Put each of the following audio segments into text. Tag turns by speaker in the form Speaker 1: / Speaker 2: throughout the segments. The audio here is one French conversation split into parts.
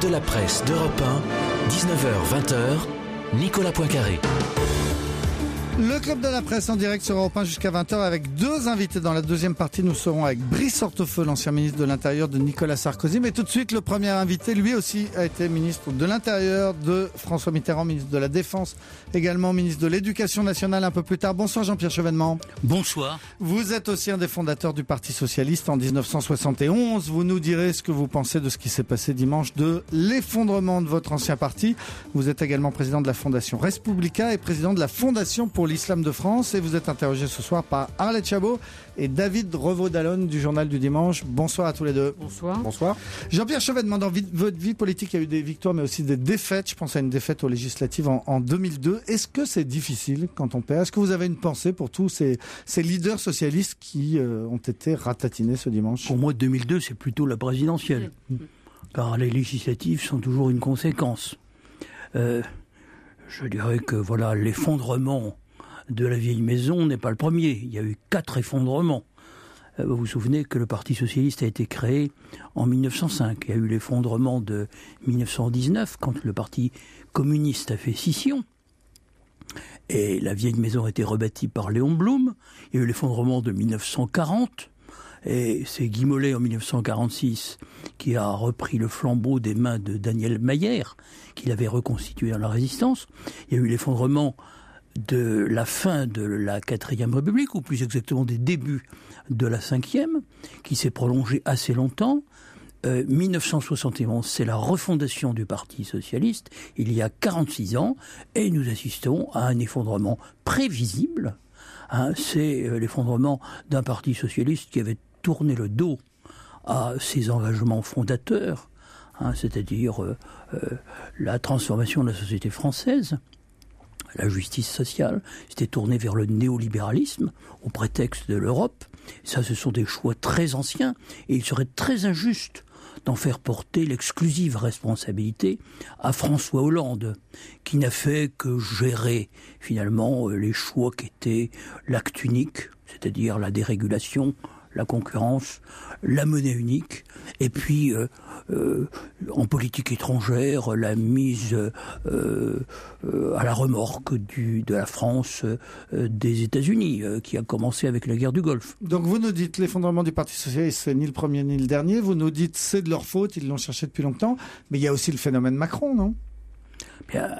Speaker 1: de la presse d'Europe 1, 19h-20h, Nicolas Poincaré.
Speaker 2: Le club de la presse en direct sur Europe 1 jusqu'à 20h avec deux invités. Dans la deuxième partie, nous serons avec Brice Hortefeux, l'ancien ministre de l'Intérieur de Nicolas Sarkozy. Mais tout de suite, le premier invité, lui aussi, a été ministre de l'Intérieur de François Mitterrand, ministre de la Défense, également ministre de l'Éducation nationale un peu plus tard. Bonsoir Jean-Pierre Chevènement.
Speaker 3: Bonsoir.
Speaker 2: Vous êtes aussi un des fondateurs du Parti Socialiste en 1971. Vous nous direz ce que vous pensez de ce qui s'est passé dimanche, de l'effondrement de votre ancien parti. Vous êtes également président de la Fondation Respublica et président de la Fondation pour l'Islam de France et vous êtes interrogé ce soir par Arlette Chabot et David Revaud-Dallon du Journal du Dimanche. Bonsoir à tous les deux.
Speaker 4: Bonsoir.
Speaker 2: Bonsoir. Jean-Pierre Chevènement, dans votre vie politique, il y a eu des victoires mais aussi des défaites. Je pense à une défaite aux législatives en, 2002. Est-ce que c'est difficile quand on perd? Est-ce que vous avez une pensée pour tous ces, ces leaders socialistes qui euh, ont été ratatinés ce dimanche?
Speaker 3: Pour moi, 2002, c'est plutôt la présidentielle. Car les législatives sont toujours une conséquence. Euh, je dirais que voilà l'effondrement de la vieille maison n'est pas le premier. Il y a eu quatre effondrements. Euh, vous vous souvenez que le Parti socialiste a été créé en 1905. Il y a eu l'effondrement de 1919 quand le Parti communiste a fait scission. Et la vieille maison a été rebâtie par Léon Blum. Il y a eu l'effondrement de 1940. Et c'est Guy Mollet en 1946 qui a repris le flambeau des mains de Daniel Mayer, qu'il avait reconstitué dans la résistance. Il y a eu l'effondrement de la fin de la quatrième République, ou plus exactement des débuts de la cinquième, qui s'est prolongée assez longtemps. 1971, euh, c'est la refondation du Parti socialiste, il y a 46 ans, et nous assistons à un effondrement prévisible. Hein, c'est euh, l'effondrement d'un Parti socialiste qui avait tourné le dos à ses engagements fondateurs, hein, c'est-à-dire euh, la transformation de la société française, la justice sociale, c'était tourné vers le néolibéralisme au prétexte de l'Europe. Ça, ce sont des choix très anciens et il serait très injuste d'en faire porter l'exclusive responsabilité à François Hollande, qui n'a fait que gérer finalement les choix qui étaient l'acte unique, c'est-à-dire la dérégulation, la concurrence, la monnaie unique, et puis euh, euh, en politique étrangère, la mise euh, à la remorque de la France des États-Unis, qui a commencé avec la guerre du Golfe.
Speaker 2: Donc vous nous dites l'effondrement du Parti socialiste, c'est ni le premier ni le dernier. Vous nous dites c'est de leur faute, ils l'ont cherché depuis longtemps. Mais il y a aussi le phénomène Macron, non?
Speaker 3: Bien,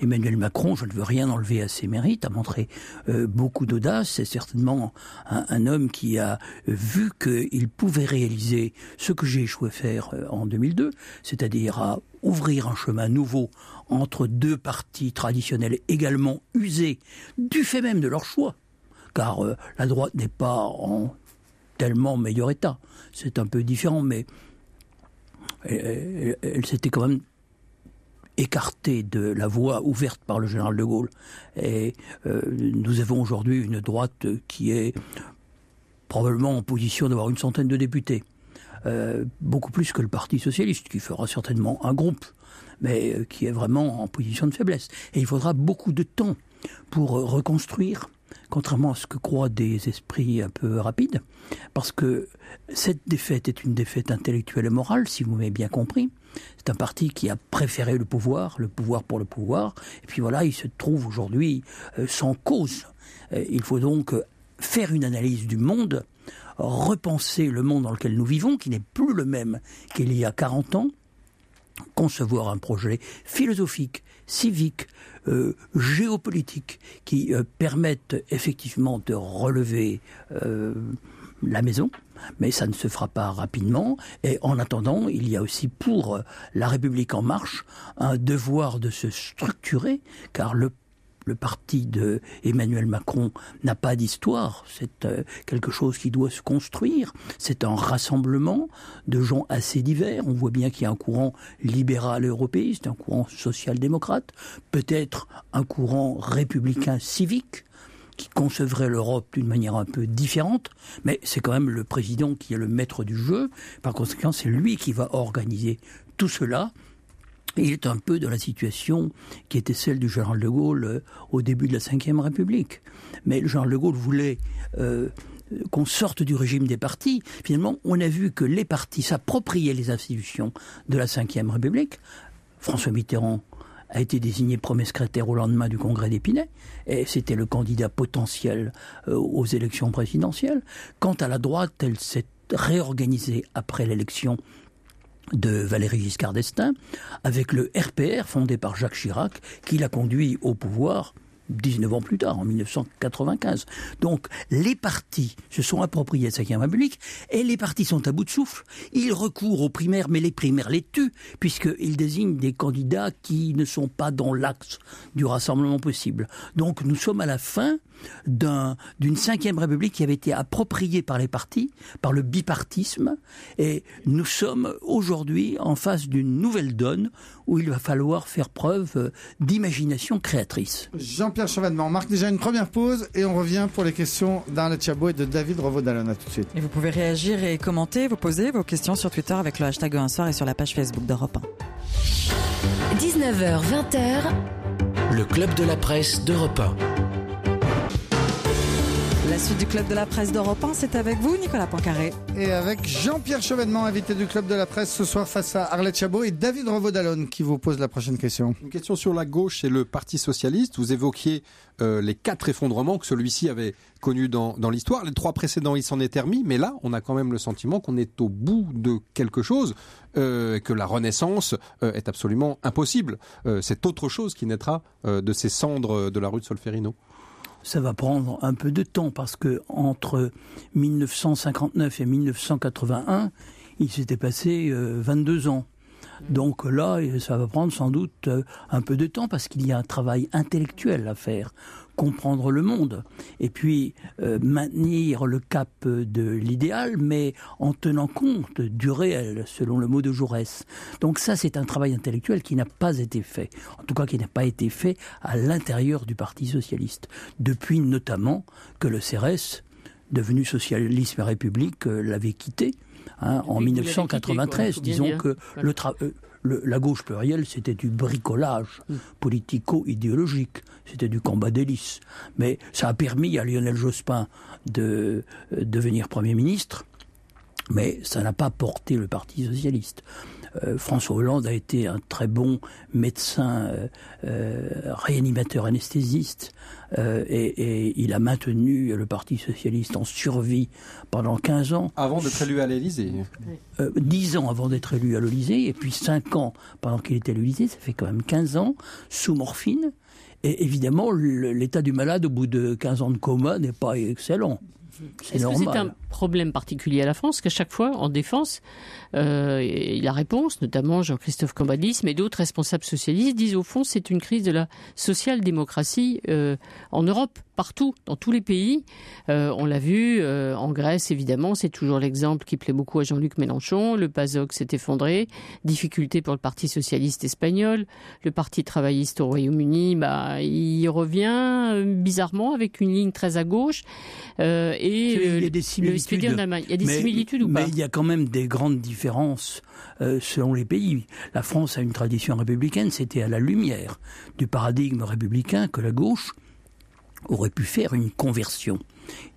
Speaker 3: Emmanuel Macron, je ne veux rien enlever à ses mérites, a montré euh, beaucoup d'audace. C'est certainement un, homme qui a vu qu'il pouvait réaliser ce que j'ai échoué à faire euh, en 2002, c'est-à-dire à ouvrir un chemin nouveau entre deux partis traditionnels également usés du fait même de leur choix. Car euh, la droite n'est pas en tellement meilleur état. C'est un peu différent, mais elle s'était quand même écarté de la voie ouverte par le général de Gaulle. Et euh, nous avons aujourd'hui une droite qui est probablement en position d'avoir une centaine de députés. Euh, beaucoup plus que le Parti socialiste, qui fera certainement un groupe, mais euh, qui est vraiment en position de faiblesse. Et il faudra beaucoup de temps pour reconstruire, contrairement à ce que croient des esprits un peu rapides, parce que cette défaite est une défaite intellectuelle et morale, si vous m'avez bien compris. C'est un parti qui a préféré le pouvoir, le pouvoir pour le pouvoir, et puis voilà, il se trouve aujourd'hui euh, sans cause. Euh, il faut donc faire une analyse du monde, repenser le monde dans lequel nous vivons, qui n'est plus le même qu'il y a 40 ans, concevoir un projet philosophique, civique, euh, géopolitique, qui permette effectivement de relever la maison, mais ça ne se fera pas rapidement. Et en attendant, il y a aussi pour la République en marche un devoir de se structurer, car le le parti de Emmanuel Macron n'a pas d'histoire, c'est euh, quelque chose qui doit se construire, c'est un rassemblement de gens assez divers, on voit bien qu'il y a un courant libéral européiste, un courant social-démocrate, peut-être un courant républicain civique, qui concevrait l'Europe d'une manière un peu différente, mais c'est quand même le président qui est le maître du jeu. Par conséquent, c'est lui qui va organiser tout cela. il est un peu dans la situation qui était celle du général de Gaulle euh, au début de la Ve République. Mais le général de Gaulle voulait euh, qu'on sorte du régime des partis, finalement, on a vu que les partis s'appropriaient les institutions de la Ve République. François Mitterrand a été désigné premier secrétaire au lendemain du congrès d'Épinay, et c'était le candidat potentiel euh, aux élections présidentielles. Quant à la droite, elle s'est réorganisée après l'élection de Valéry Giscard d'Estaing, avec le RPR fondé par Jacques Chirac, qui l'a conduit au pouvoir 19 ans plus tard, en 1995. Donc, les partis se sont appropriés de la République et les partis sont à bout de souffle. Ils recourent aux primaires, mais les primaires les tuent, puisqu'ils désignent des candidats qui ne sont pas dans l'axe du rassemblement possible. Donc, nous sommes à la fin d'une cinquième république qui avait été appropriée par les partis, par le bipartisme, et nous sommes aujourd'hui en face d'une nouvelle donne où il va falloir faire preuve euh, d'imagination créatrice.
Speaker 2: Jean-Pierre Chevènement, on marque déjà une première pause et on revient pour les questions d'Arlette Chabot et de David Revaudalon. À tout de suite.
Speaker 4: Et vous pouvez réagir et commenter, vous poser vos questions sur Twitter avec le hashtag un soir et sur la page Facebook d'Europe
Speaker 1: 1. 19h, 20h. Le club de la presse d'Europe 1.
Speaker 4: La suite du Club de la Presse d'Europe 1, c'est avec vous, Nicolas Poincaré.
Speaker 2: Et avec Jean-Pierre Chevènement, invité du Club de la Presse ce soir face à Arlette Chabot et David Revaudalon qui vous pose la prochaine question.
Speaker 5: Une question sur la gauche et le Parti Socialiste. Vous évoquiez euh, les quatre effondrements que celui-ci avait connus dans, l'histoire. Les trois précédents, il s'en est remis, mais là, on a quand même le sentiment qu'on est au bout de quelque chose, euh, que la renaissance euh, est absolument impossible. c'est autre chose qui naîtra de ces cendres de la rue de Solferino
Speaker 3: ça va prendre un peu de temps parce que entre 1959 et 1981, il s'était passé 22 euh, ans. Donc là, ça va prendre sans doute euh, un peu de temps parce qu'il y a un travail intellectuel à faire comprendre le monde et puis euh, maintenir le cap de l'idéal, mais en tenant compte du réel, selon le mot de Jaurès. Donc ça, c'est un travail intellectuel qui n'a pas été fait, en tout cas qui n'a pas été fait à l'intérieur du Parti socialiste, depuis notamment que le CRS, devenu Socialisme et République, euh, l'avait quitté. Hein, en 1993, disons que le, euh, la gauche plurielle, c'était du bricolage mm. politico-idéologique, c'était du combat d'hélice. Mais ça a permis à Lionel Jospin de euh, devenir Premier ministre, mais ça n'a pas porté le Parti socialiste. Euh, François Hollande a été un très bon médecin euh, réanimateur anesthésiste et, il a maintenu le Parti socialiste en survie pendant 15 ans.
Speaker 5: Avant d'être élu à l'Élysée
Speaker 3: 10 ans avant d'être élu à l'Élysée et puis 5 ans pendant qu'il était à l'Élysée, ça fait quand même 15 ans, sous morphine. Et évidemment, l'état du malade au bout de 15 ans de coma n'est pas excellent.
Speaker 6: C'est Est-ce que c'est un problème particulier à la France qu'à chaque fois, en défense, euh, la réponse, notamment Jean-Christophe Cambadis, mais d'autres responsables socialistes, disent au fond c'est une crise de la social-démocratie euh, en Europe, partout, dans tous les pays. Euh, on l'a vu euh, en Grèce, évidemment, c'est toujours l'exemple qui plaît beaucoup à Jean-Luc Mélenchon. Le PASOK s'est effondré, difficulté pour le Parti socialiste espagnol, le Parti travailliste au Royaume-Uni, bah, il revient euh, bizarrement avec une ligne très à gauche.
Speaker 3: et il y a des similitudes.
Speaker 6: Il y a des similitudes ou
Speaker 3: pas
Speaker 6: Mais
Speaker 3: il y a quand même des grandes différences différence selon les pays. La France a une tradition républicaine, c'était à la lumière du paradigme républicain que la gauche aurait pu faire une conversion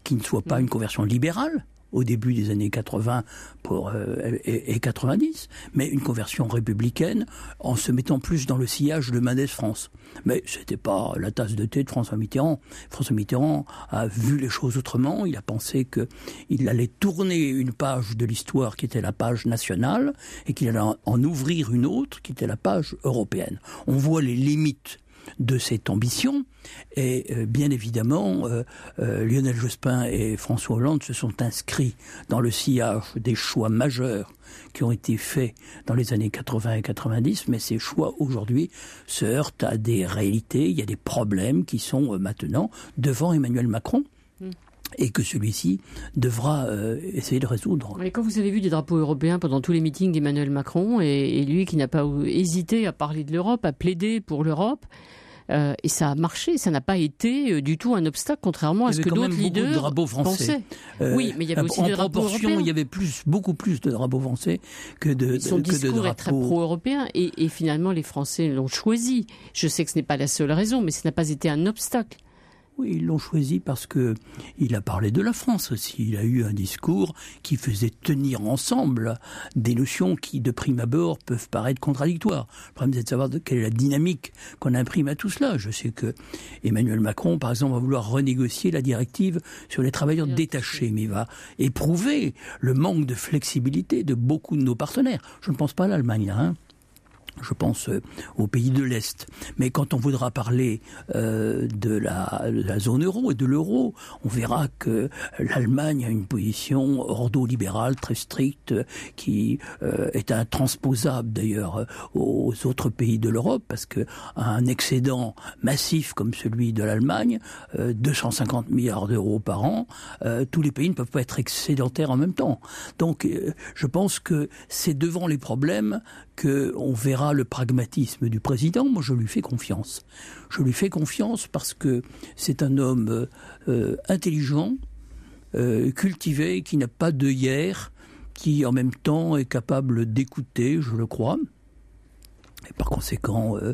Speaker 3: qui ne soit pas une conversion libérale, au début des années 80 pour, euh, et, 90, mais une conversion républicaine en se mettant plus dans le sillage de Mendes France. Mais c'était pas la tasse de thé de François Mitterrand. François Mitterrand a vu les choses autrement. Il a pensé que il allait tourner une page de l'histoire qui était la page nationale et qu'il allait en ouvrir une autre qui était la page européenne. On voit les limites de cette ambition. Et euh, bien évidemment, euh, euh, Lionel Jospin et François Hollande se sont inscrits dans le sillage des choix majeurs qui ont été faits dans les années 80 et 90, mais ces choix aujourd'hui se heurtent à des réalités, il y a des problèmes qui sont maintenant devant Emmanuel Macron. Hmm. et que celui-ci devra essayer de résoudre.
Speaker 6: Mais quand vous avez vu des drapeaux européens pendant tous les meetings d'Emmanuel Macron et, lui qui n'a pas hésité à parler de l'Europe, à plaider pour l'Europe, euh, et ça a marché, ça n'a pas été euh, du tout un obstacle, contrairement à ce que d'autres leaders de drapeaux français. Euh,
Speaker 3: oui, mais il y avait aussi en des proportion, il y avait plus, beaucoup plus de drapeaux français que de,
Speaker 6: Son discours est très pro-européen et, et, finalement les Français l'ont choisi. Je sais que ce n'est pas la seule raison, mais ce n'a pas été un obstacle.
Speaker 3: Oui, ils l'ont choisi parce que il a parlé de la France aussi. Il a eu un discours qui faisait tenir ensemble des notions qui, de prime abord, peuvent paraître contradictoires. Le problème, c'est de savoir quelle est la dynamique qu'on imprime à tout cela. Je sais que Emmanuel Macron, par exemple, va vouloir renégocier la directive sur les travailleurs détachés, mais il va éprouver le manque de flexibilité de beaucoup de nos partenaires. Je ne pense pas à l'Allemagne, hein je pense euh, aux pays de l'Est. Mais quand on voudra parler euh, de, la, zone euro et de l'euro, on verra que l'Allemagne a une position ordo-libérale très stricte qui euh, est intransposable d'ailleurs aux autres pays de l'Europe parce que un excédent massif comme celui de l'Allemagne, 250 milliards d'euros par an, tous les pays ne peuvent pas être excédentaires en même temps. Donc je pense que c'est devant les problèmes qu'on verra le pragmatisme du président. Moi, je lui fais confiance. Je lui fais confiance parce que c'est un homme euh, intelligent, euh, cultivé, qui n'a pas de hier, qui en même temps est capable d'écouter, je le crois. Et par conséquent, euh,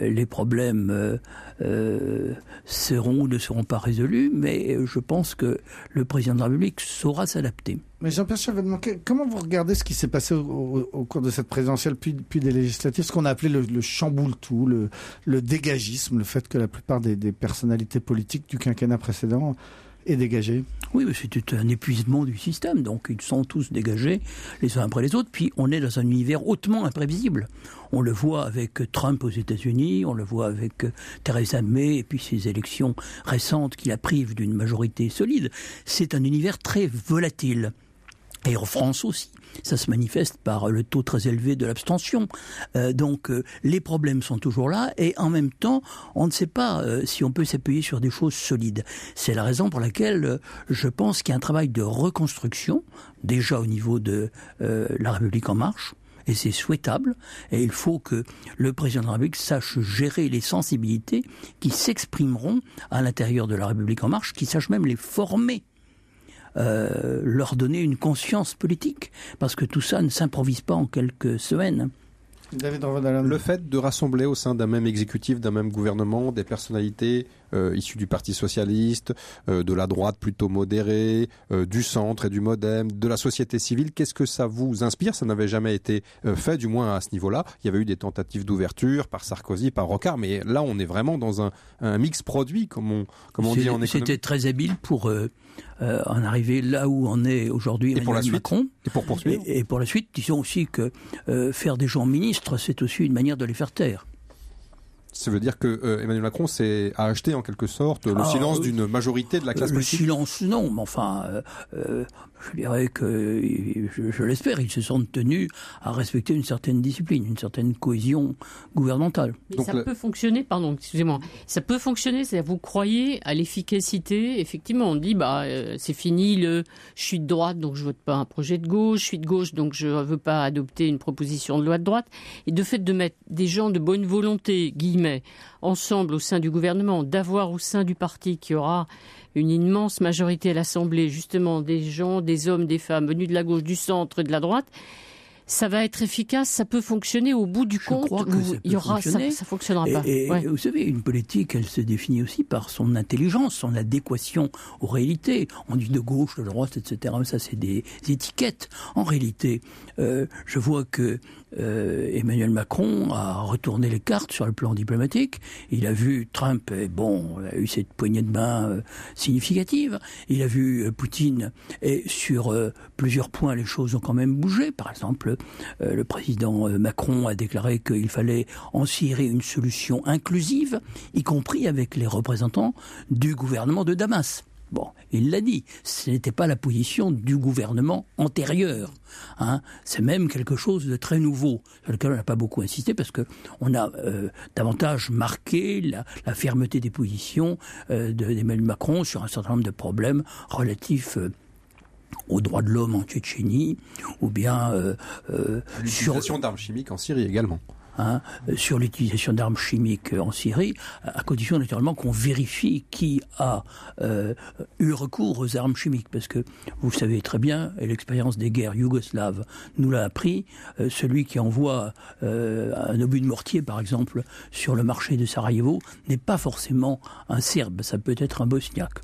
Speaker 3: les problèmes seront ou ne seront pas résolus, mais je pense que le président de la République saura s'adapter.
Speaker 2: Mais Jean-Pierre Chevènement, comment vous regardez ce qui s'est passé au, cours de cette présidentielle puis, des législatives, ce qu'on a appelé le, chamboule-tout, le, le, dégagisme, le fait que la plupart des, personnalités politiques du quinquennat précédent aient dégagé
Speaker 3: Oui, c'était un épuisement du système, donc ils sont tous dégagés les uns après les autres, puis on est dans un univers hautement imprévisible. On le voit avec Trump aux États-Unis, on le voit avec Theresa May et puis ses élections récentes qui la privent d'une majorité solide. C'est un univers très volatile. Et en France aussi. Ça se manifeste par le taux très élevé de l'abstention. Euh, donc euh, les problèmes sont toujours là et en même temps, on ne sait pas euh, si on peut s'appuyer sur des choses solides. C'est la raison pour laquelle je pense qu'il y a un travail de reconstruction déjà au niveau de la République en marche. Et c'est souhaitable. Et il faut que le président de la République sache gérer les sensibilités qui s'exprimeront à l'intérieur de la République en marche, qui sache même les former euh, leur donner une conscience politique, parce que tout ça ne s'improvise pas en quelques semaines.
Speaker 5: Le fait de rassembler au sein d'un même exécutif, d'un même gouvernement, des personnalités euh, issues du Parti socialiste, euh, de la droite plutôt modérée, du centre et du modem, de la société civile, qu'est-ce que ça vous inspire? Ça n'avait jamais été fait, du moins à ce niveau-là. Il y avait eu des tentatives d'ouverture par Sarkozy, par Rocard, mais là on est vraiment dans un, un mix produit, comme on, comme on dit en économie.
Speaker 3: C'était très habile pour euh, en arriver là où on est aujourd'hui
Speaker 5: et pour la suite
Speaker 3: Macron.
Speaker 5: Et pour poursuivre.
Speaker 3: Et, pour la suite, disons aussi que euh, faire des gens ministres, c'est aussi une manière de les faire taire.
Speaker 5: Ça veut dire que euh, Emmanuel Macron s'est a acheté en quelque sorte le ah, silence d'une majorité de la classe politique.
Speaker 3: Le silence, non, mais enfin, je dirais que, je, l'espère, ils se sont tenus à respecter une certaine discipline, une certaine cohésion gouvernementale.
Speaker 6: Donc ça peut fonctionner, pardon, excusez-moi, ça peut fonctionner, c'est-à-dire vous croyez à l'efficacité, effectivement, on dit, bah, euh, c'est fini, le, je suis de droite, donc je vote pas un projet de gauche, je suis de gauche, donc je veux pas adopter une proposition de loi de droite, et de fait de mettre des gens de bonne volonté, guillemets, ensemble au sein du gouvernement, d'avoir au sein du parti qui aura une immense majorité à l'Assemblée, justement des gens, des hommes, des femmes venus de la gauche, du centre de la droite, ça va être efficace, ça peut fonctionner au bout du compte. il y aura, ça, ça, fonctionnera pas.
Speaker 3: Et, vous savez, une politique, elle se définit aussi par son intelligence, son adéquation aux réalités. On dit de gauche, de droite, etc. Ça, c'est des étiquettes. En réalité, euh, je vois que euh, Emmanuel Macron a retourné les cartes sur le plan diplomatique. Il a vu Trump, et bon, a eu cette poignée de main euh, significative. Il a vu Poutine, et sur plusieurs points, les choses ont quand même bougé. Par exemple, le président Macron a déclaré qu'il fallait en cirer une solution inclusive, y compris avec les représentants du gouvernement de Damas. Bon, il l'a dit, ce n'était pas la position du gouvernement antérieur. Hein. C'est même quelque chose de très nouveau, sur lequel on n'a pas beaucoup insisté, parce qu'on a euh, davantage marqué la, fermeté des positions euh, d'Emmanuel Macron sur un certain nombre de problèmes relatifs euh, aux droits de l'homme en Tchétchénie, ou bien
Speaker 5: sur... L'utilisation d'armes chimiques en Syrie également.
Speaker 3: hein, sur l'utilisation d'armes chimiques en Syrie, à condition naturellement qu'on vérifie qui a euh, eu recours aux armes chimiques, parce que vous savez très bien, et l'expérience des guerres yougoslaves nous l'a appris, euh, celui qui envoie euh, un obus de mortier, par exemple, sur le marché de Sarajevo, n'est pas forcément un Serbe, ça peut être un Bosniaque.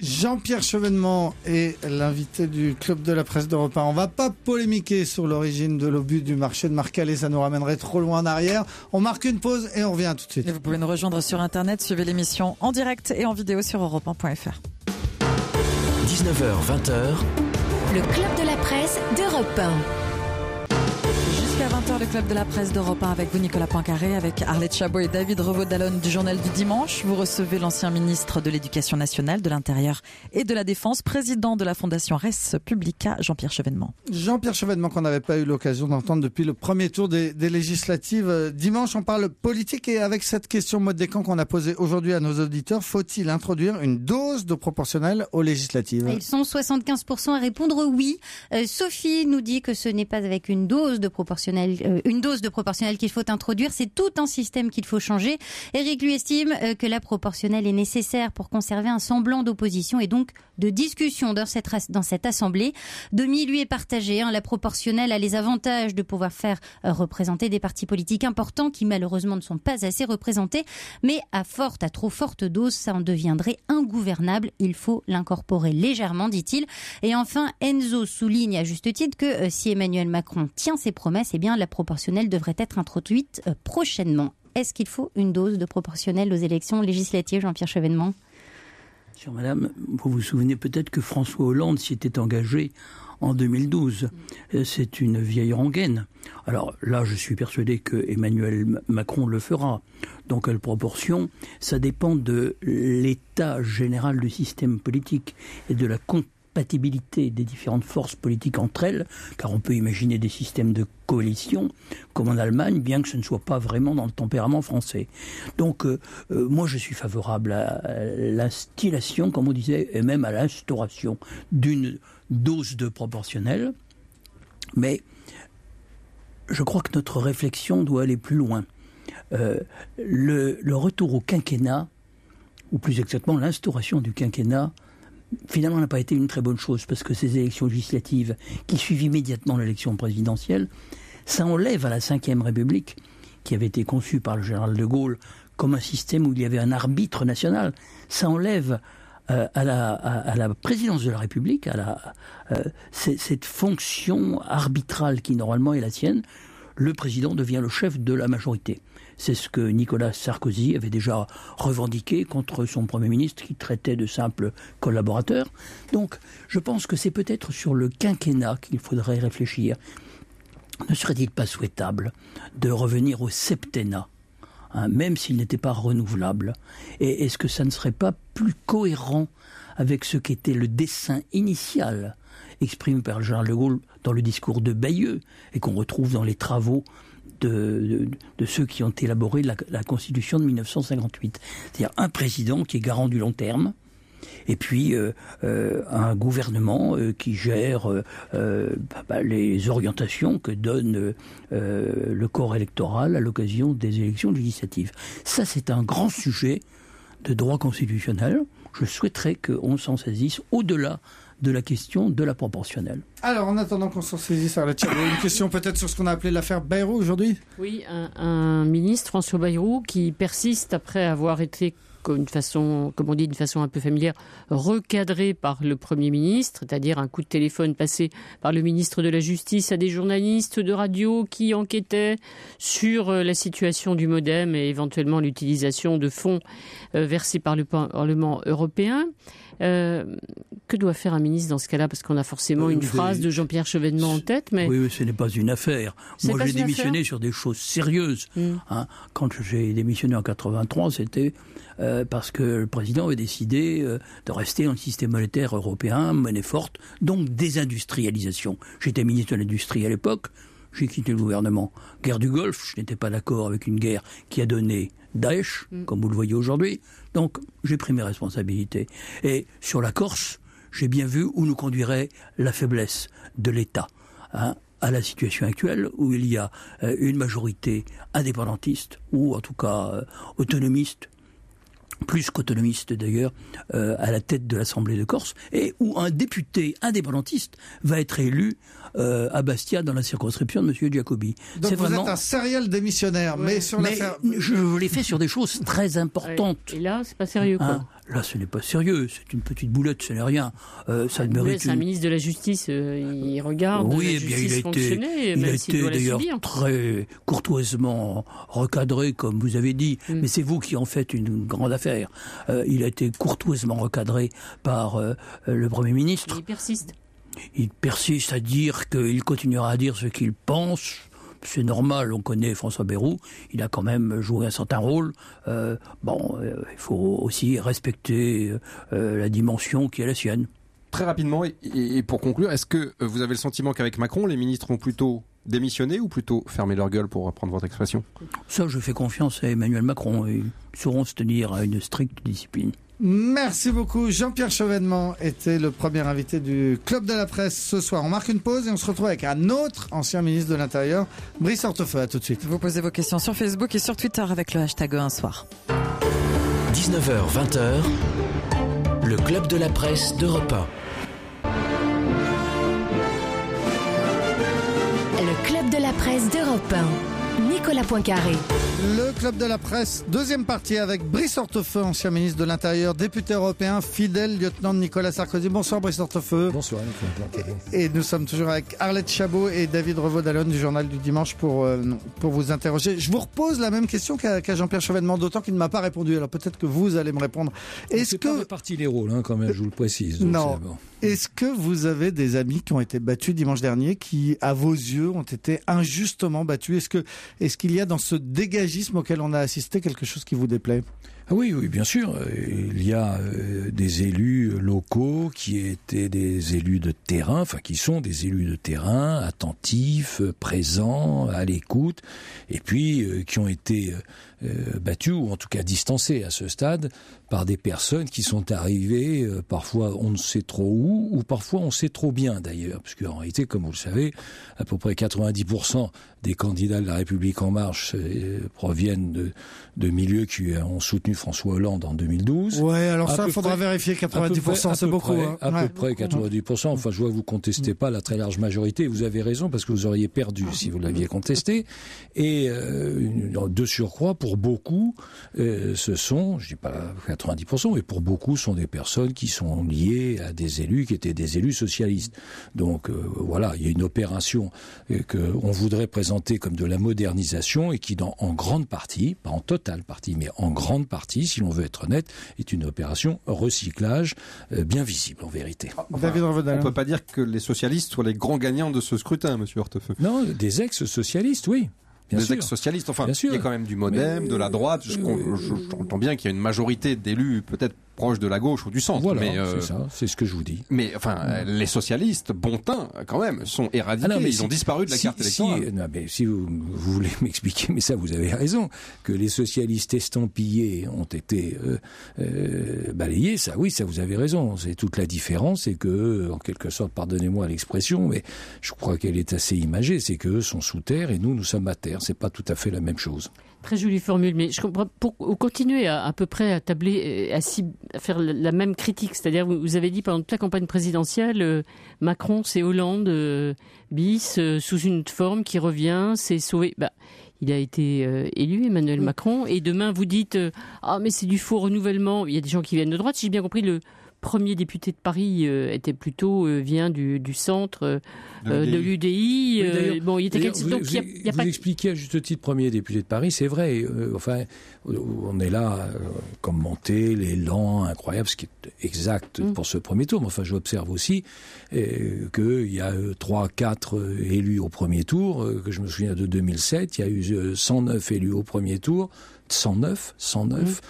Speaker 2: Jean-Pierre Chevènement est l'invité du Club de la Presse d'Europe 1. On va pas polémiquer sur l'origine de l'obus du marché de Marcalais, ça nous ramènerait trop loin en arrière. On marque une pause et on revient tout de suite.
Speaker 4: Et vous pouvez nous rejoindre sur Internet, suivez l'émission en direct et en vidéo sur europe1.fr.
Speaker 1: 19h, 20h.
Speaker 7: Le Club de la Presse d'Europe 1
Speaker 4: à 20h, le club de la presse d'Europe 1 avec vous, Nicolas Poincaré, avec Arlette Chabot et David Revaud-Dallon du Journal du Dimanche. Vous recevez l'ancien ministre de l'Éducation nationale, de l'Intérieur et de la Défense, président de la Fondation Res Publica, Jean-Pierre Chevènement.
Speaker 2: Jean-Pierre Chevènement, qu'on n'avait pas eu l'occasion d'entendre depuis le premier tour des, législatives. Dimanche, on parle politique et avec cette question mode des camps qu'on a posée aujourd'hui à nos auditeurs, faut-il introduire une dose de proportionnel aux législatives?
Speaker 8: Ils sont 75% à répondre oui. Euh, Sophie nous dit que ce n'est pas avec une dose de proportionnel euh, une dose de proportionnelle qu'il faut introduire. C'est tout un système qu'il faut changer. Eric lui estime euh, que la proportionnelle est nécessaire pour conserver un semblant d'opposition et donc de discussion dans cette, assemblée. Demi lui est partagé. Hein. La proportionnelle a les avantages de pouvoir faire euh, représenter des partis politiques importants qui malheureusement ne sont pas assez représentés. Mais à trop forte dose, ça en deviendrait ingouvernable. Il faut l'incorporer légèrement, dit-il. Et enfin, Enzo souligne à juste titre que si Emmanuel Macron tient ses promesses, eh bien, la proportionnelle devrait être introduite euh, prochainement. Est-ce qu'il faut une dose de proportionnelle aux élections législatives, Jean-Pierre Chevènement?
Speaker 3: Madame, vous vous souvenez peut-être que François Hollande s'y était engagé en 2012. Euh, c'est une vieille rengaine. Alors là, je suis persuadé que Emmanuel Macron le fera. Dans quelle proportion? Ça dépend de l'état général du système politique et de la compatibilité des différentes forces politiques entre elles, car on peut imaginer des systèmes de coalition, comme en Allemagne, bien que ce ne soit pas vraiment dans le tempérament français. Donc, euh, euh, moi, je suis favorable à l'instillation, comme on disait, et même à l'instauration d'une dose de proportionnel, mais je crois que notre réflexion doit aller plus loin. Euh, le, le, retour au quinquennat, ou plus exactement l'instauration du quinquennat, finalement n'a pas été une très bonne chose parce que ces élections législatives qui suivent immédiatement l'élection présidentielle, ça enlève à la Ve République, qui avait été conçue par le général de Gaulle comme un système où il y avait un arbitre national, ça enlève euh, à, la, présidence de la République, à euh, cette fonction arbitrale qui normalement est la sienne, le président devient le chef de la majorité. C'est ce que Nicolas Sarkozy avait déjà revendiqué contre son Premier ministre qui traitait de simples collaborateurs. Donc je pense que c'est peut-être sur le quinquennat qu'il faudrait réfléchir. Ne serait-il pas souhaitable de revenir au septennat hein, même s'il n'était pas renouvelable? Et est-ce que ça ne serait pas plus cohérent avec ce qu'était le dessin initial exprimé par général de Gaulle dans le discours de Bayeux et qu'on retrouve dans les travaux de, ceux qui ont élaboré la, Constitution de 1958. C'est-à-dire un président qui est garant du long terme, et puis euh, euh, un gouvernement euh, qui gère les orientations que donne le corps électoral à l'occasion des élections législatives. Ça, c'est un grand sujet de droit constitutionnel. Je souhaiterais qu'on s'en saisisse au-delà de la question de la proportionnelle.
Speaker 2: Alors, en attendant qu'on s'en saisisse, une question peut-être sur ce qu'on a appelé l'affaire Bayrou aujourd'hui
Speaker 6: Oui, un, ministre, François Bayrou, qui persiste après avoir été une façon, comme on dit, d'une façon un peu familière, recadré par le Premier ministre, c'est-à-dire un coup de téléphone passé par le ministre de la Justice à des journalistes de radio qui enquêtaient sur euh, la situation du modem et éventuellement l'utilisation de fonds euh, versés par le Parlement européen. Euh, que doit faire un ministre dans ce cas-là? Parce qu'on a forcément euh, une phrase de Jean-Pierre Chevènement en tête. Mais...
Speaker 3: Oui, ce n'est pas une affaire. Moi, j'ai démissionné sur des choses sérieuses. Hmm. Hein. Quand j'ai démissionné en 83, c'était euh, parce que le président avait décidé de rester dans le système monétaire européen, monnaie forte, donc désindustrialisation. J'étais ministre de l'Industrie à l'époque. J'ai quitté le gouvernement. Guerre du Golfe, je n'étais pas d'accord avec une guerre qui a donné Daesh, hmm. comme vous le voyez aujourd'hui. Donc, j'ai pris mes responsabilités. Et sur la Corse, j'ai bien vu où nous conduirait la faiblesse de l'État. Hein. à la situation actuelle où il y a une majorité indépendantiste ou en tout cas autonomiste plus qu'autonomiste d'ailleurs, euh, à la tête de l'Assemblée de Corse, et où un député indépendantiste va être élu euh, à Bastia dans la circonscription de M. Giacobi.
Speaker 2: Donc vous êtes un serial démissionnaire, mais sur
Speaker 3: mais je l'ai fait sur des choses très importantes.
Speaker 6: Et là, c'est pas sérieux, quoi. Hein
Speaker 3: Là, ce n'est pas sérieux. C'est une petite boulette, ce n'est rien. Euh, ça mérite.
Speaker 6: C'est un ministre de la Justice. Euh, il regarde. Oui, la bien, il a été,
Speaker 3: il a été d'ailleurs très courtoisement recadré, comme vous avez dit. Mm. Mais c'est vous qui en faites une grande affaire. Euh, il a été courtoisement recadré par euh, le Premier ministre.
Speaker 6: il persiste.
Speaker 3: Il persiste à dire qu'il continuera à dire ce qu'il pense c'est normal, on connaît François Bayrou, il a quand même joué un certain rôle. Euh, bon, euh, il faut aussi respecter euh, la dimension qui est la sienne.
Speaker 5: Très rapidement, et, pour conclure, est-ce que vous avez le sentiment qu'avec Macron, les ministres ont plutôt démissionné ou plutôt fermé leur gueule, pour reprendre votre expression?
Speaker 3: Ça, je fais confiance à Emmanuel Macron. Ils sauront se tenir à une stricte discipline.
Speaker 2: Merci beaucoup. Jean-Pierre Chevènement était le premier invité du Club de la Presse ce soir. On marque une pause et on se retrouve avec un autre ancien ministre de l'Intérieur, Brice Hortefeux. À tout de suite.
Speaker 4: Vous posez vos questions sur Facebook et sur Twitter avec le hashtag un soir.
Speaker 1: 19h, 20h, le Club de la Presse d'Europe 1.
Speaker 7: Le Club de la Presse d'Europe 1. Nicolas Poincaré.
Speaker 2: Le club de la presse, deuxième partie avec Brice Hortefeux, ancien ministre de l'Intérieur, député européen, fidèle lieutenant de Nicolas Sarkozy. Bonsoir Brice Hortefeux.
Speaker 9: Bonsoir Nicolas
Speaker 2: Et nous sommes toujours avec Arlette Chabot et David Revaud-Dallon du Journal du Dimanche pour, euh, pour vous interroger. Je vous repose la même question qu'à Jean-Pierre Chevènement, d'autant qu'il ne m'a pas répondu. Alors peut-être que vous allez me répondre.
Speaker 9: Est-ce que... parti les rôles hein, quand même, je vous le précise.
Speaker 2: non. Est-ce que vous avez des amis qui ont été battus dimanche dernier, qui, à vos yeux, ont été injustement battus? Est-ce que, est-ce qu'il y a dans ce dégagisme auquel on a assisté quelque chose qui vous déplaît?
Speaker 9: Ah oui, oui, bien sûr. Il y a euh, des élus locaux qui étaient des élus de terrain, enfin qui sont des élus de terrain, attentifs, présents, à l'écoute, et puis euh, qui ont été euh, battus ou en tout cas distancés à ce stade par des personnes qui sont arrivées, euh, parfois on ne sait trop où, ou parfois on sait trop bien d'ailleurs, parce qu'en réalité, comme vous le savez, à peu près 90% des candidats de la République en marche euh, proviennent de, milieux qui ont soutenu François Hollande en 2012.
Speaker 2: Ouais, alors ça, il faudra vérifier 90%, c'est beaucoup. Hein.
Speaker 9: À peu près 90%. Enfin, je vois vous contestez pas la très large majorité. Vous avez raison parce que vous auriez perdu si vous l'aviez contesté. Et euh, de surcroît, pour beaucoup, euh, ce sont, je dis pas 90%, et pour beaucoup sont des personnes qui sont liées à des élus qui étaient des élus socialistes. Donc euh, voilà, il y a une opération euh, qu'on voudrait présenter comme de la modernisation et qui, dans, en grande partie, pas en totale partie, mais en grande partie, si l'on veut être honnête, est une opération recyclage euh, bien visible en vérité.
Speaker 5: on ne peut pas dire que les socialistes soient les grands gagnants de ce scrutin, Monsieur Hortefeux.
Speaker 9: Non, des ex-socialistes, oui
Speaker 5: des ex-socialistes. Enfin, il y a quand même du modem, de la droite. Je, je, bien qu'il y a une majorité d'élus peut-être proche de la gauche ou du centre.
Speaker 9: Voilà, mais euh, c'est ça, c'est ce que je vous dis.
Speaker 5: Mais enfin, les socialistes, bon teint, quand même, sont éradiqués. Ah ils ont disparu de la carte électorale.
Speaker 9: Si, non, mais si vous, voulez m'expliquer, mais ça, vous avez raison, que les socialistes estampillés ont été euh, euh, balayés, ça, oui, ça, vous avez raison. C'est toute la différence, c'est que, en quelque sorte, pardonnez-moi l'expression, mais je crois qu'elle est assez imagée, c'est qu'eux sont sous terre et nous, nous sommes à terre. C'est pas tout à fait la même chose.
Speaker 6: Très jolie formule, mais je comprends, pour continuer à, à peu près à tabler, à, à faire la même critique, c'est-à-dire vous avez dit pendant toute la campagne présidentielle, euh, Macron c'est Hollande euh, bis euh, sous une forme qui revient, c'est sauvé. Bah, il a été élu Emmanuel Macron et demain vous dites ah mais c'est du faux renouvellement. Il y a des gens qui viennent de droite, si j'ai bien compris le premier député de Paris euh, était plutôt euh, vient du, du centre euh, de l'UDI.
Speaker 9: bon, il était vous, donc il y a, vous expliquez à juste titre premier député de Paris, c'est vrai. enfin, on est là comme monter l'élan incroyable, ce qui est exact mm. pour ce premier tour. Mais enfin, j'observe aussi qu'il y a trois, quatre élus au premier tour. que je me souviens de 2007, il y a eu 109 élus au premier tour. 109, 109,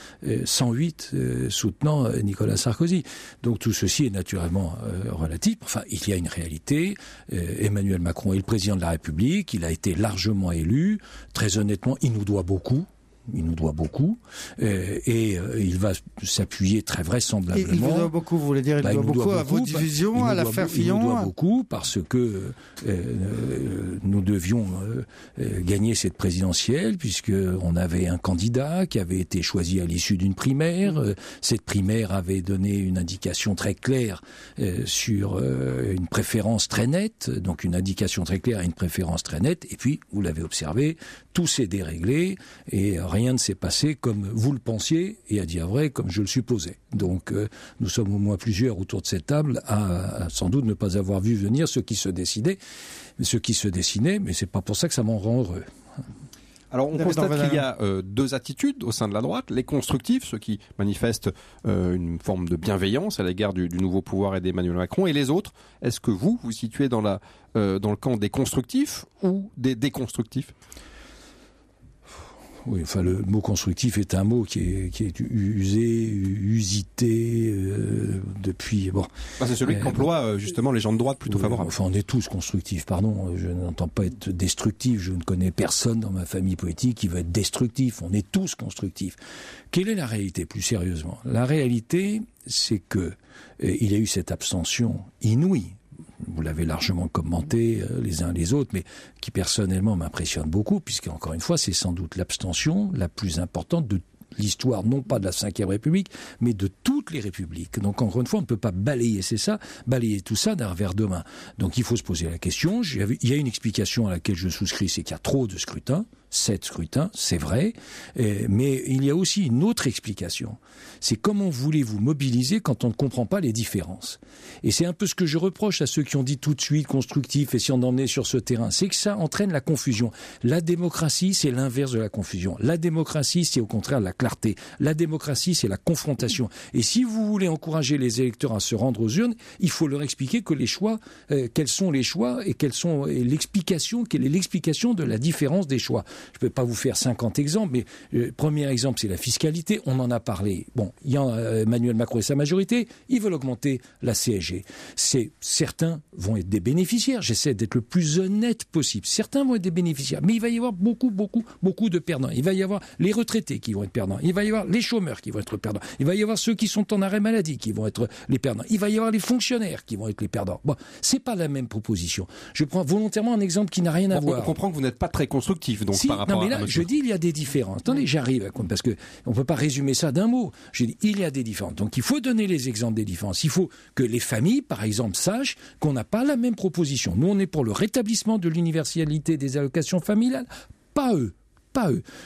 Speaker 9: 108 soutenant euh, Nicolas Sarkozy. Donc tout ceci est naturellement euh, relatif. Enfin, il y a une réalité. Euh, Emmanuel Macron est le président de la République. Il a été largement élu. Très honnêtement, il nous doit beaucoup il nous doit beaucoup, euh, et euh, il va s'appuyer très vraisemblablement.
Speaker 2: Il, vous doit beaucoup, vous voulez dire, il, bah, doit, beaucoup à vos divisions, à l'affaire Fillon
Speaker 9: Il nous doit beaucoup parce que euh, nous devions gagner cette présidentielle, puisque on avait un candidat qui avait été choisi à l'issue d'une primaire. Cette primaire avait donné une indication très claire sur une préférence très nette, donc une indication très claire à une préférence très nette, et puis, vous l'avez observé, tout s'est déréglé, et rien ne s'est passé comme vous le pensiez et à dire vrai comme je le supposais. Donc euh, nous sommes au moins plusieurs autour de cette table à, sans doute ne pas avoir vu venir ce qui se décidait, ce qui se dessinait, mais c'est pas pour ça que ça m'en rend heureux.
Speaker 5: Alors on constate qu'il y a euh, deux attitudes au sein de la droite, les constructifs, ceux qui manifestent euh, une forme de bienveillance à l'égard du, nouveau pouvoir et d'Emmanuel Macron, et les autres. Est-ce que vous vous situez dans, la, dans le camp des constructifs ou des déconstructifs?
Speaker 9: Oui, enfin le mot constructif est un mot qui est, qui est usé, usité euh, depuis. Bon.
Speaker 5: Bah, c'est celui qu'emploient euh, justement les gens de droite plutôt favorables.
Speaker 9: Enfin, on est tous constructifs, pardon. Je n'entends pas être destructif. Je ne connais personne dans ma famille politique qui veut être destructif. On est tous constructifs. Quelle est la réalité, plus sérieusement? La réalité, c'est que euh, il y a eu cette abstention inouïe vous l'avez largement commenté euh, les uns les autres, mais qui personnellement m'impressionne beaucoup, puisque encore une fois, c'est sans doute l'abstention la plus importante de l'histoire non pas de la Ve République, mais de toutes les républiques. Donc encore une fois, on ne peut pas balayer, c'est ça, balayer tout ça d'un revers de main. Donc il faut se poser la question. Il y a une explication à laquelle je souscris, c'est qu'il y a trop de scrutins sept scrutins, c'est vrai, mais il y a aussi une autre explication. C'est comment voulez-vous mobiliser quand on ne comprend pas les différences. Et c'est un peu ce que je reproche à ceux qui ont dit tout de suite constructif, essayant d'emmener sur ce terrain, c'est que ça entraîne la confusion. La démocratie, c'est l'inverse de la confusion. La démocratie, c'est au contraire la clarté. La démocratie, c'est la confrontation. Et si vous voulez encourager les électeurs à se rendre aux urnes, il faut leur expliquer que les choix, euh, quels sont les choix et quelles sont l'explication, quelle est l'explication de la différence des choix. Je ne peux pas vous faire 50 exemples, mais le euh, premier exemple, c'est la fiscalité. On en a parlé. Bon, il y a euh, Emmanuel Macron et sa majorité, ils veulent augmenter la CSG. C'est certains vont être des bénéficiaires. J'essaie d'être le plus honnête possible. Certains vont être des bénéficiaires, mais il va y avoir beaucoup, beaucoup, beaucoup de perdants. Il va y avoir les retraités qui vont être perdants. Il va y avoir les chômeurs qui vont être perdants. Il va y avoir ceux qui sont en arrêt maladie qui vont être les perdants. Il va y avoir les fonctionnaires qui vont être les perdants. Bon, c'est pas la même proposition. Je prends volontairement un exemple qui n'a rien à voir.
Speaker 5: On comprend que vous n'êtes pas très constructif, donc par rapport
Speaker 9: non, mais là, je dis il y a des différences. Attendez, j'arrive, parce que on peut pas résumer ça d'un mot. Je dis il y a des différences. Donc il faut donner les exemples des différences. Il faut que les familles, par exemple, sachent qu'on n'a pas la même proposition. Nous, on est pour le rétablissement de l'universalité des allocations familiales, pas eux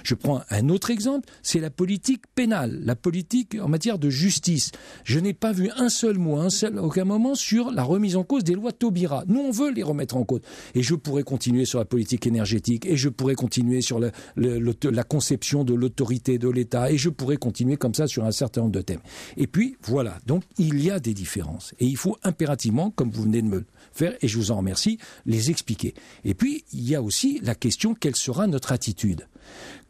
Speaker 9: Je prends un autre exemple, c'est la politique pénale, la politique en matière de justice. Je n'ai pas vu un seul mot, un seul, aucun moment sur la remise en cause des lois Taubira. Nous, on veut les remettre en cause. Et je pourrais continuer sur la politique énergétique, et je pourrais continuer sur la conception de l'autorité de l'État, et je pourrais continuer comme ça sur un certain nombre de thèmes. Et puis, voilà. Donc, il y a des différences. Et il faut impérativement, comme vous venez de me le faire, et je vous en remercie, les expliquer. Et puis, il y a aussi la question, quelle sera notre attitude?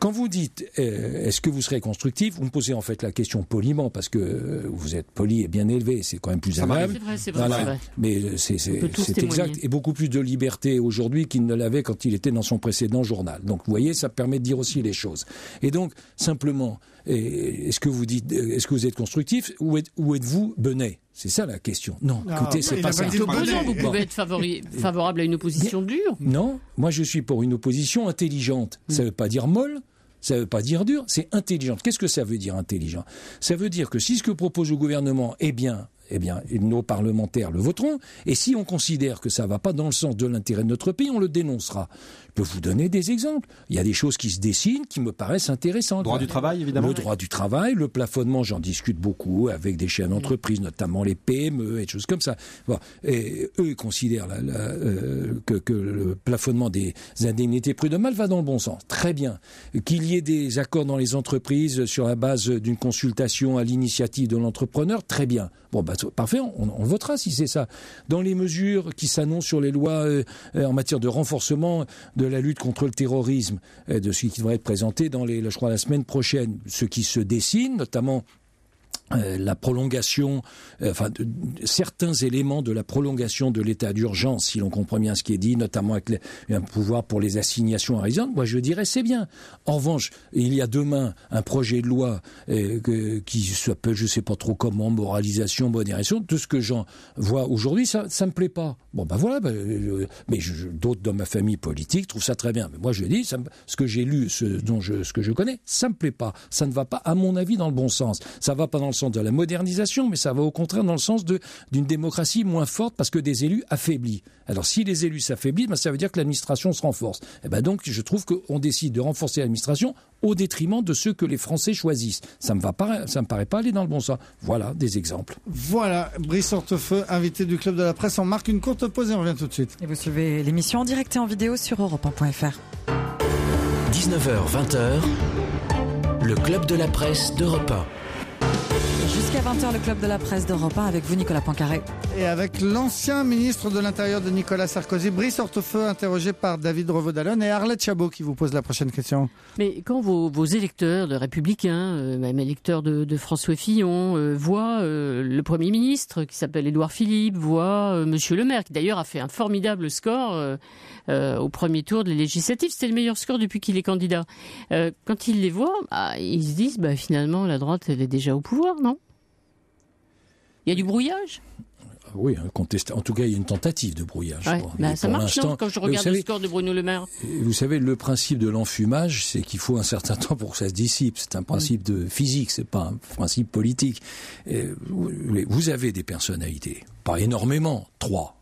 Speaker 9: Quand vous dites euh, est-ce que vous serez constructif, vous me posez en fait la question poliment parce que euh, vous êtes poli et bien élevé, c'est quand même plus agréable.
Speaker 6: C'est vrai, c'est vrai,
Speaker 9: Mais euh, c'est exact et beaucoup plus de liberté aujourd'hui qu'il ne l'avait quand il était dans son précédent journal. Donc vous voyez, ça permet de dire aussi les choses. Et donc simplement, est-ce que vous dites, est-ce que vous êtes constructif ou êtes-vous benet c'est ça la question. Non, écoutez, c'est pas ça.
Speaker 6: Vous pouvez être favorable à une opposition dure.
Speaker 9: Non, moi je suis pour une opposition intelligente. Ça ne veut pas dire molle, ça ne veut pas dire dur, c'est intelligente. Qu'est-ce que ça veut dire intelligent? Ça veut dire que si ce que propose le gouvernement est bien eh bien, nos parlementaires le voteront. Et si on considère que ça ne va pas dans le sens de l'intérêt de notre pays, on le dénoncera. Je peux vous donner des exemples. Il y a des choses qui se dessinent qui me paraissent intéressantes. Le
Speaker 5: droit du travail, évidemment.
Speaker 9: Le droit du travail, le plafonnement, j'en discute beaucoup avec des chaînes d'entreprise, notamment les PME et des choses comme ça. Et eux considèrent euh, que, le plafonnement des indemnités prud'homales va dans le bon sens. Très bien. Qu'il y ait des accords dans les entreprises sur la base d'une consultation à l'initiative de l'entrepreneur, très bien. Bon, bah, parfait, on, votera si c'est ça. Dans les mesures qui s'annoncent sur les lois euh, euh, en matière de renforcement de la lutte contre le terrorisme, euh, de ce qui devrait être présenté dans les, je crois, la semaine prochaine, ce qui se dessine, notamment euh, la prolongation, euh, enfin certains éléments de la prolongation de l'état d'urgence, si l'on comprend bien ce qui est dit, notamment avec un pouvoir pour les assignations à résidence, moi je dirais c'est bien. En revanche, il y a demain un projet de loi euh, qui s'appelle, je sais pas trop comment, moralisation, modération. Tout ce que j'en vois aujourd'hui, ça, ça me plaît pas. Bon ben voilà, ben, mais d'autres dans ma famille politique trouvent ça très bien. Mais moi je dis, ce que j'ai lu, ce dont je, ce que je connais, ça me plaît pas. Ça ne va pas, à mon avis, dans le bon sens. Ça va pas dans le sens de la modernisation, mais ça va au contraire dans le sens d'une démocratie moins forte parce que des élus affaiblis. Alors si les élus s'affaiblissent, ben, ça veut dire que l'administration se renforce. Et eh ben donc je trouve qu'on décide de renforcer l'administration au détriment de ceux que les Français choisissent. Ça me va pas, ça me paraît pas aller dans le bon sens. Voilà des exemples.
Speaker 2: Voilà, Brice Hortefeux, invité du club de la presse. On marque une courte pause et on revient tout de suite.
Speaker 4: Et vous suivez l'émission en direct et en vidéo sur europe1.fr.
Speaker 1: 19h, 20h, le club de la presse d'Europe 1.
Speaker 4: Jusqu'à 20h, le club de la presse d'Europe 1 avec vous, Nicolas Poincaré.
Speaker 2: Et avec l'ancien ministre de l'Intérieur de Nicolas Sarkozy, Brice Hortefeux, interrogé par David Revaud-Dallon et Arlette Chabot qui vous pose la prochaine question.
Speaker 6: Mais quand vos, électeurs de Républicains, euh, même électeurs de, François Fillon, euh, voient euh, le Premier ministre qui s'appelle Édouard Philippe, voient Monsieur le maire qui d'ailleurs a fait un formidable score au premier tour de législatives, c'était le meilleur score depuis qu'il est candidat. quand ils les voient, bah, ils se disent bah, finalement la droite elle est déjà au pouvoir, non? Il y a du brouillage
Speaker 9: oui, en tout cas, il y a une tentative de brouillage.
Speaker 6: Bah, ça marche, non, quand je regarde le score de Bruno Le Maire
Speaker 9: Vous savez, le principe de l'enfumage, c'est qu'il faut un certain temps pour que ça se dissipe. C'est un principe de physique, c'est pas un principe politique. vous avez des personnalités, pas énormément, trois,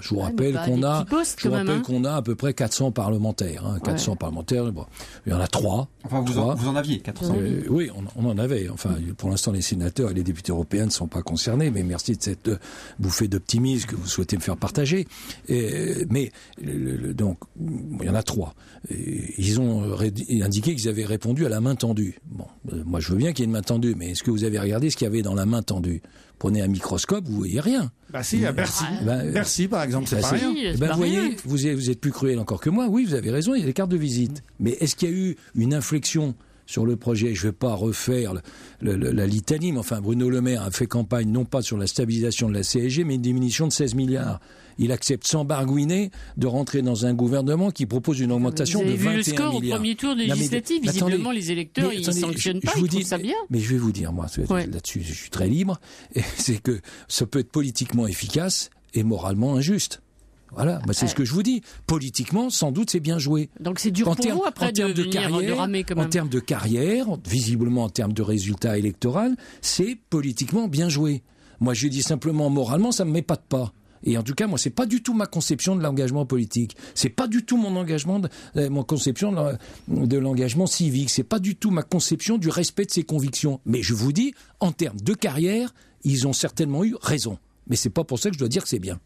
Speaker 9: je vous rappelle qu'on a, je vous rappelle hein. qu'on a à peu près 400 parlementaires. Hein, 400 parlementaires. Bon, il y en a trois.
Speaker 5: Enfin, vous, En, vous en aviez 400.
Speaker 9: Euh, oui, on, on, en avait. Enfin, pour l'instant, les sénateurs et les députés européens ne sont pas concernés. Mais merci de cette euh, bouffée d'optimisme que vous souhaitez me faire partager. Et, mais donc, il y en a trois. ils ont indiqué qu'ils avaient répondu à la main tendue. Bon, euh, moi, je veux bien qu'il y ait une main tendue, mais est-ce que vous avez regardé ce qu'il y avait dans la main tendue? Prenez un microscope, vous voyez rien.
Speaker 2: Bah si, à Bercy. Bah, Bercy, par exemple, c'est bah, pas rien.
Speaker 9: Eh ben, vous voyez, vous êtes, vous êtes plus cruel encore que moi. Oui, vous avez raison, il y a des cartes de visite. Mais est-ce qu'il y a eu une inflexion sur le projet. Je ne vais pas refaire la litanie, mais enfin, Bruno Le Maire a fait campagne non pas sur la stabilisation de la CSG, mais une diminution de 16 milliards. Il accepte sans bargouiner de rentrer dans un gouvernement qui propose une augmentation de 21 milliards. Vous avez vu le score
Speaker 6: au premier tour législatif. Visiblement, les électeurs, ils ne sanctionnent pas, je vous dis, ça bien.
Speaker 9: Mais je vais vous dire, moi, là-dessus, je suis très libre, c'est que ça peut être politiquement efficace et moralement injuste. Voilà, bah, c'est ce que je vous dis. Politiquement, sans doute, c'est bien joué.
Speaker 6: Donc c'est dur en pour vous après de, de, carrière, ramer quand même.
Speaker 9: En termes de carrière, visiblement en termes de résultats électoraux, c'est politiquement bien joué. Moi, je dis simplement moralement, ça me met pas de pas. Et en tout cas, moi, c'est pas du tout ma conception de l'engagement politique. C'est pas du tout mon engagement, de, euh, mon conception de l'engagement civique. C'est pas du tout ma conception du respect de ses convictions. Mais je vous dis, en termes de carrière, ils ont certainement eu raison. Mais c'est pas pour ça que je dois dire que c'est bien.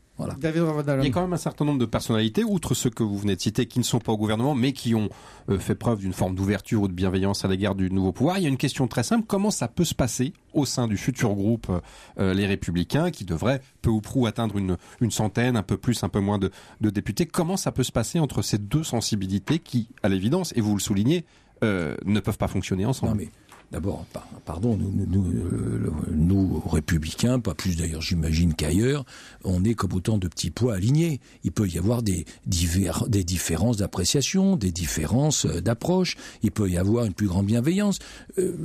Speaker 5: Il y a quand même un certain nombre de personnalités, outre ceux que vous venez de citer, qui ne sont pas au gouvernement, mais qui ont euh, fait preuve d'une forme d'ouverture ou de bienveillance à l'égard du nouveau pouvoir. Il y a une question très simple. Comment ça peut se passer au sein du futur groupe euh, Les Républicains, qui devrait peu ou prou atteindre une, une centaine, un peu plus, un peu moins de, de députés? Comment ça peut se passer entre ces deux sensibilités qui, à l'évidence, et vous le soulignez, euh, ne peuvent pas fonctionner ensemble?
Speaker 9: D'abord, pardon, nous, nous, euh, républicains, pas plus d'ailleurs j'imagine qu'ailleurs, on est comme autant de petits pois alignés. Il peut y avoir des, des différences d'appréciation, des différences euh, d'approche, il peut y avoir une plus grande bienveillance. Euh,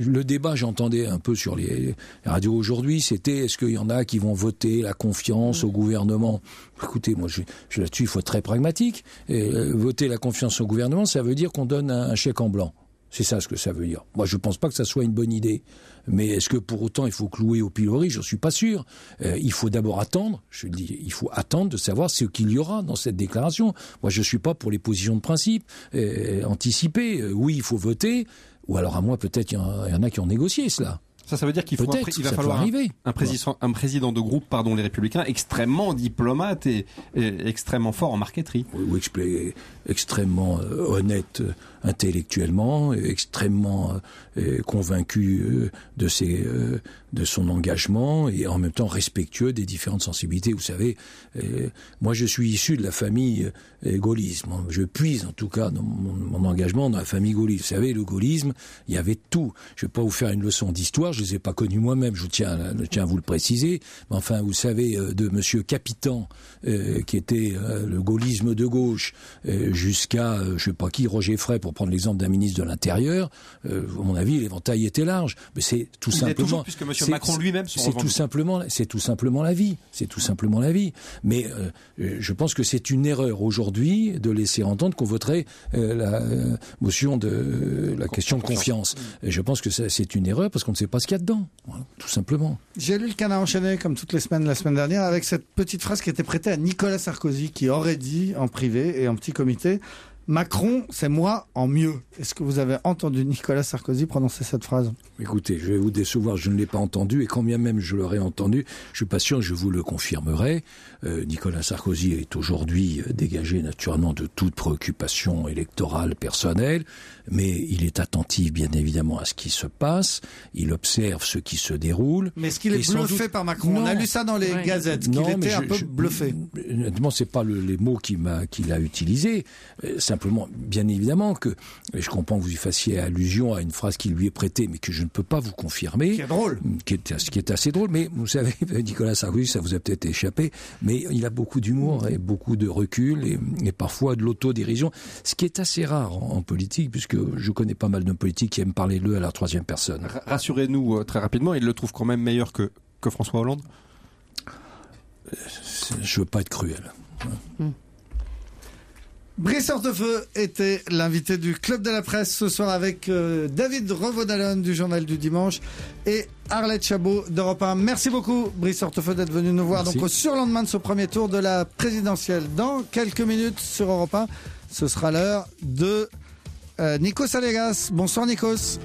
Speaker 9: le débat, j'entendais un peu sur les radios aujourd'hui, c'était est-ce qu'il y en a qui vont voter la confiance au gouvernement? Écoutez, moi, je, je là-dessus, il faut être très pragmatique. voter la confiance au gouvernement, ça veut dire qu'on donne un chèque en blanc. C'est ça ce que ça veut dire. Moi, je ne pense pas que ça soit une bonne idée. Mais est-ce que pour autant il faut clouer au pilori? Je ne suis pas sûr. Euh, il faut d'abord attendre. Je dis, il faut attendre de savoir ce qu'il y aura dans cette déclaration. Moi, je ne suis pas pour les positions de principe euh, anticipées. Euh, oui, il faut voter. Ou alors à moi, peut-être il y, en a qui ont négocié cela.
Speaker 5: Ça, ça veut dire qu'il faut il va falloir arriver. Un, président, un président de groupe, pardon, les Républicains, extrêmement diplomate et, extrêmement fort en marqueterie.
Speaker 9: Oui, oui extrêmement honnête intellectuellement, extrêmement euh, convaincu de ses, de son engagement et en même temps respectueux des différentes sensibilités. Vous savez, moi, je suis issu de la famille gaullisme. Je puise en tout cas dans mon, engagement dans la famille gaullisme. Vous savez, le gaullisme, il y avait tout. Je ne vais pas vous faire une leçon d'histoire je les ai pas connus moi-même, je tiens, tiens à vous le préciser. Mais enfin, vous savez, euh, de Monsieur Capitan, euh, qui était euh, le gaullisme de gauche, jusqu'à, je sais pas qui, Roger Frey, pour prendre l'exemple d'un ministre de l'Intérieur, à mon avis, l'éventail était large. Mais c'est tout
Speaker 5: Il
Speaker 9: simplement.
Speaker 5: Toujours, puisque Monsieur Macron lui-même
Speaker 9: c'est tout simplement, c'est tout simplement la vie. C'est tout simplement la vie. Mais je pense que c'est une erreur aujourd'hui de laisser entendre qu'on voterait la motion de la question de confiance. Et je pense que c'est une erreur parce qu'on ne sait pas ce qu'il y a dedans, tout simplement.
Speaker 2: J'ai lu le canard enchaîné, comme toutes les semaines la semaine dernière, avec cette petite phrase qui était prêtée à Nicolas Sarkozy, qui aurait dit en privé et en petit comité Macron, c'est moi en mieux. Est-ce que vous avez entendu Nicolas Sarkozy prononcer cette phrase?
Speaker 9: Écoutez, je vais vous décevoir, je ne l'ai pas entendu, et quand bien même je l'aurais entendu, je suis pas sûr, je vous le confirmerai. Euh, Nicolas Sarkozy est aujourd'hui euh, dégagé naturellement de toute préoccupation électorale personnelle, mais il est attentif bien évidemment à ce qui se passe, il observe ce qui se déroule.
Speaker 2: Mais est-ce qu'il est bluffé par Macron? On a lu ça dans les gazettes, qu'il était un peu bluffé.
Speaker 9: Honnêtement, c'est pas le, les mots qu'il a utilisés. Euh, simplement, bien évidemment que et je comprends que vous y fassiez allusion à une phrase qui lui est prêtée, mais que je ne peux pas vous confirmer.
Speaker 2: Qui est drôle.
Speaker 9: Qui est, ce qui est assez drôle, mais vous savez, Nicolas Sarkozy, ça vous a peut-être échappé, mais il a beaucoup d'humour et beaucoup de recul et, parfois de l'autodérision, ce qui est assez rare en, politique, puisque je connais pas mal de politiques qui aiment parler le à la troisième personne.
Speaker 5: Rassurez-nous euh, très rapidement, il le trouve quand même meilleur que, que François Hollande?
Speaker 9: Je veux pas être cruel.
Speaker 2: Brice Hortefeux était l'invité du Club de la Presse ce soir avec euh, David Revaudalon du Journal du Dimanche et Arlette Chabot d'Europe 1. Merci beaucoup Brice Hortefeux d'être venu nous voir donc au surlendemain de ce premier tour de la présidentielle. Dans quelques minutes sur Europe 1, ce sera l'heure de euh, Nikos Alegas. Bonsoir Nikos.